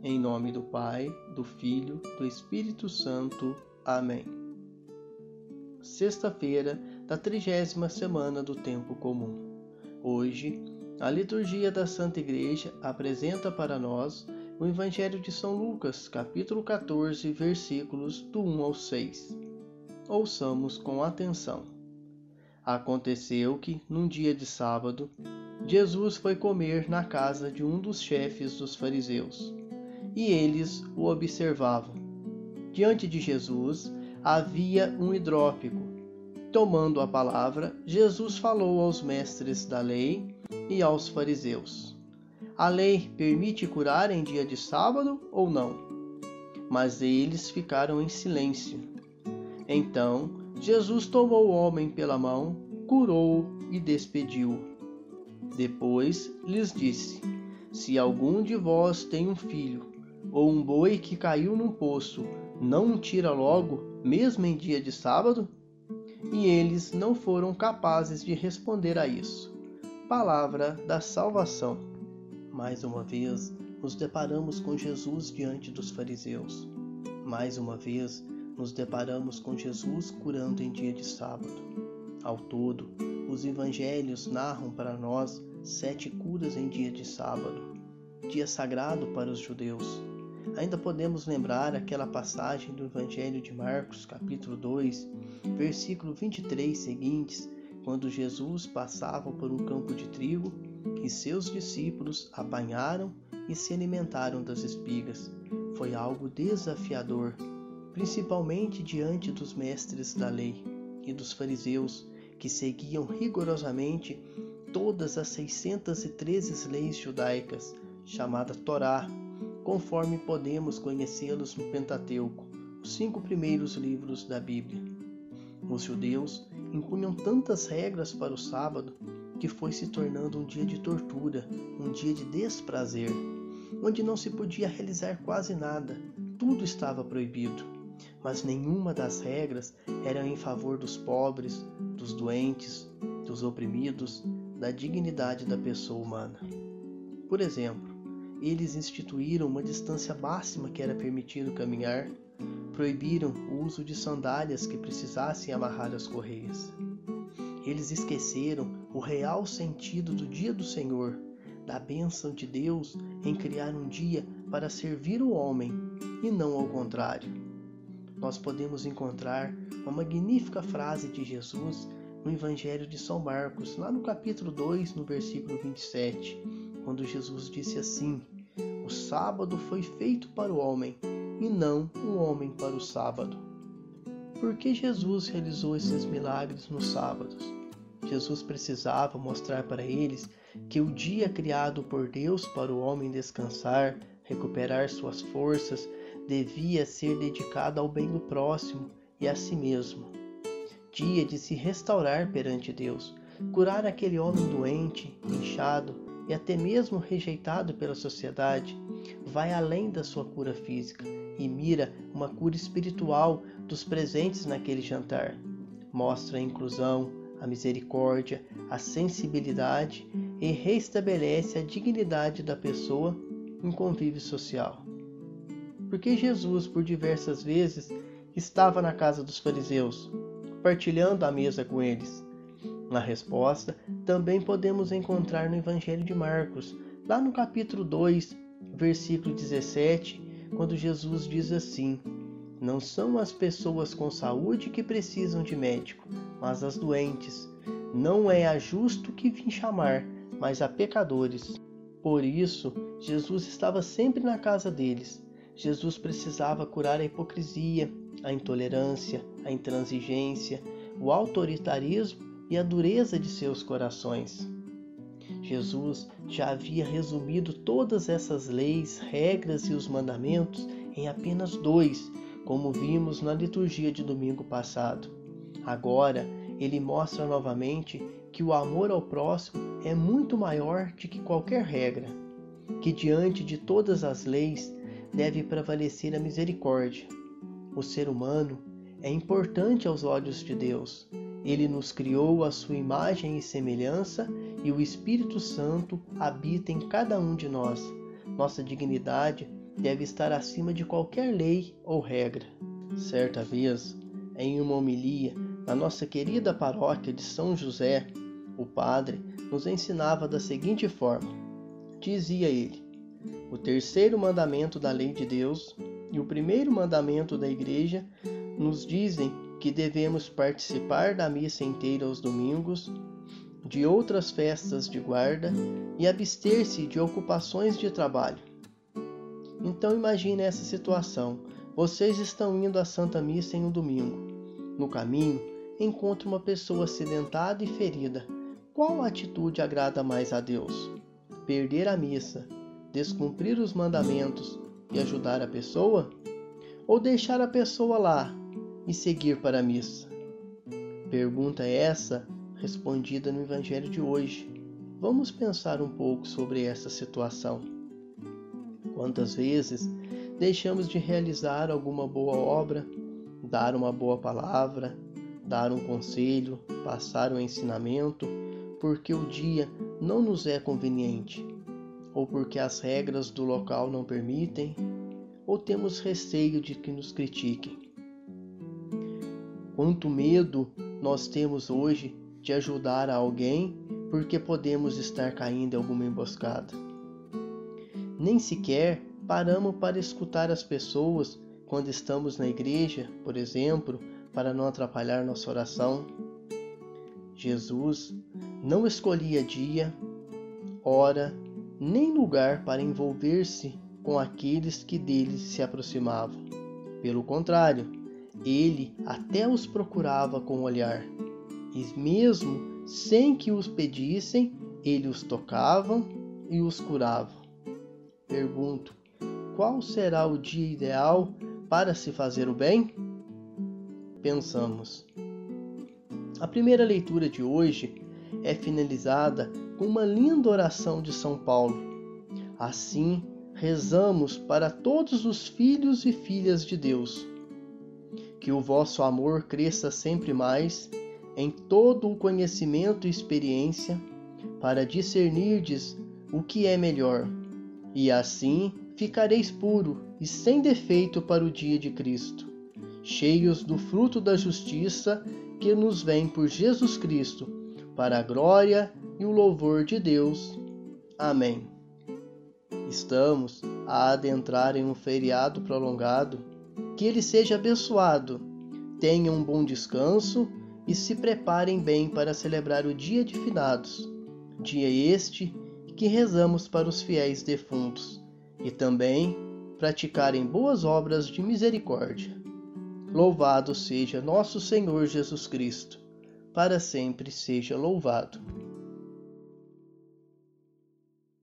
Em nome do Pai, do Filho, do Espírito Santo. Amém. Sexta-feira da trigésima semana do Tempo Comum. Hoje, a liturgia da Santa Igreja apresenta para nós o Evangelho de São Lucas, capítulo 14, versículos do 1 ao 6. Ouçamos com atenção. Aconteceu que, num dia de sábado, Jesus foi comer na casa de um dos chefes dos fariseus, e eles o observavam. Diante de Jesus havia um hidrópico. Tomando a palavra, Jesus falou aos mestres da lei e aos fariseus a lei permite curar em dia de sábado ou não? Mas eles ficaram em silêncio. Então Jesus tomou o homem pela mão, curou-o e despediu-o. Depois lhes disse: Se algum de vós tem um filho, ou um boi que caiu num poço, não tira logo, mesmo em dia de sábado? E eles não foram capazes de responder a isso. Palavra da salvação. Mais uma vez, nos deparamos com Jesus diante dos fariseus. Mais uma vez, nos deparamos com Jesus curando em dia de sábado. Ao todo, os evangelhos narram para nós sete curas em dia de sábado, dia sagrado para os judeus. Ainda podemos lembrar aquela passagem do Evangelho de Marcos, capítulo 2, versículo 23 seguintes, quando Jesus passava por um campo de trigo e seus discípulos apanharam e se alimentaram das espigas. Foi algo desafiador, principalmente diante dos mestres da lei e dos fariseus, que seguiam rigorosamente todas as 613 leis judaicas, chamada Torá, conforme podemos conhecê-los no Pentateuco, os cinco primeiros livros da Bíblia. Os judeus impunham tantas regras para o sábado que foi se tornando um dia de tortura, um dia de desprazer, onde não se podia realizar quase nada, tudo estava proibido. Mas nenhuma das regras era em favor dos pobres, dos doentes, dos oprimidos, da dignidade da pessoa humana. Por exemplo, eles instituíram uma distância máxima que era permitido caminhar, proibiram o uso de sandálias que precisassem amarrar as correias. Eles esqueceram o real sentido do dia do Senhor, da bênção de Deus em criar um dia para servir o homem e não ao contrário. Nós podemos encontrar uma magnífica frase de Jesus no Evangelho de São Marcos, lá no capítulo 2, no versículo 27, quando Jesus disse assim: O sábado foi feito para o homem e não o homem para o sábado. Por que Jesus realizou esses milagres nos sábados? Jesus precisava mostrar para eles que o dia criado por Deus para o homem descansar, recuperar suas forças, devia ser dedicado ao bem do próximo e a si mesmo. Dia de se restaurar perante Deus, curar aquele homem doente, inchado e até mesmo rejeitado pela sociedade, vai além da sua cura física e mira uma cura espiritual dos presentes naquele jantar. Mostra a inclusão, a misericórdia, a sensibilidade e restabelece a dignidade da pessoa em convívio social. Porque Jesus, por diversas vezes, estava na casa dos fariseus, partilhando a mesa com eles. Na resposta, também podemos encontrar no Evangelho de Marcos, lá no capítulo 2, versículo 17, quando Jesus diz assim: Não são as pessoas com saúde que precisam de médico, mas as doentes. Não é a justo que vim chamar, mas a pecadores. Por isso, Jesus estava sempre na casa deles. Jesus precisava curar a hipocrisia, a intolerância, a intransigência, o autoritarismo e a dureza de seus corações. Jesus já havia resumido todas essas leis, regras e os mandamentos em apenas dois, como vimos na liturgia de domingo passado. Agora, ele mostra novamente que o amor ao próximo é muito maior do que qualquer regra, que diante de todas as leis deve prevalecer a misericórdia. O ser humano é importante aos olhos de Deus. Ele nos criou à sua imagem e semelhança e o Espírito Santo habita em cada um de nós. Nossa dignidade deve estar acima de qualquer lei ou regra. Certa vez, em uma homilia na nossa querida paróquia de São José, o padre nos ensinava da seguinte forma: dizia ele, o terceiro mandamento da lei de Deus e o primeiro mandamento da Igreja nos dizem que devemos participar da missa inteira aos domingos, de outras festas de guarda e abster-se de ocupações de trabalho. Então imagine essa situação. Vocês estão indo à Santa Missa em um domingo. No caminho, encontra uma pessoa acidentada e ferida. Qual atitude agrada mais a Deus? Perder a missa, descumprir os mandamentos e ajudar a pessoa? Ou deixar a pessoa lá e seguir para a missa? Pergunta essa respondida no Evangelho de hoje. Vamos pensar um pouco sobre essa situação. Quantas vezes deixamos de realizar alguma boa obra, dar uma boa palavra, dar um conselho, passar um ensinamento, porque o dia não nos é conveniente, ou porque as regras do local não permitem, ou temos receio de que nos critiquem. Quanto medo nós temos hoje de ajudar alguém porque podemos estar caindo em alguma emboscada. Nem sequer paramos para escutar as pessoas quando estamos na igreja, por exemplo, para não atrapalhar nossa oração. Jesus não escolhia dia, hora, nem lugar para envolver-se com aqueles que dele se aproximavam. Pelo contrário, ele até os procurava com o olhar e mesmo sem que os pedissem, ele os tocava e os curava. Pergunto: qual será o dia ideal para se fazer o bem? Pensamos. A primeira leitura de hoje é finalizada com uma linda oração de São Paulo. Assim, rezamos para todos os filhos e filhas de Deus. Que o vosso amor cresça sempre mais em todo o conhecimento e experiência, para discernirdes o que é melhor, e assim ficareis puro e sem defeito para o dia de Cristo, cheios do fruto da justiça que nos vem por Jesus Cristo, para a glória e o louvor de Deus. Amém. Estamos a adentrar em um feriado prolongado. Que ele seja abençoado. Tenha um bom descanso e se preparem bem para celebrar o dia de finados, dia este que rezamos para os fiéis defuntos, e também praticarem boas obras de misericórdia. Louvado seja nosso Senhor Jesus Cristo, para sempre seja louvado.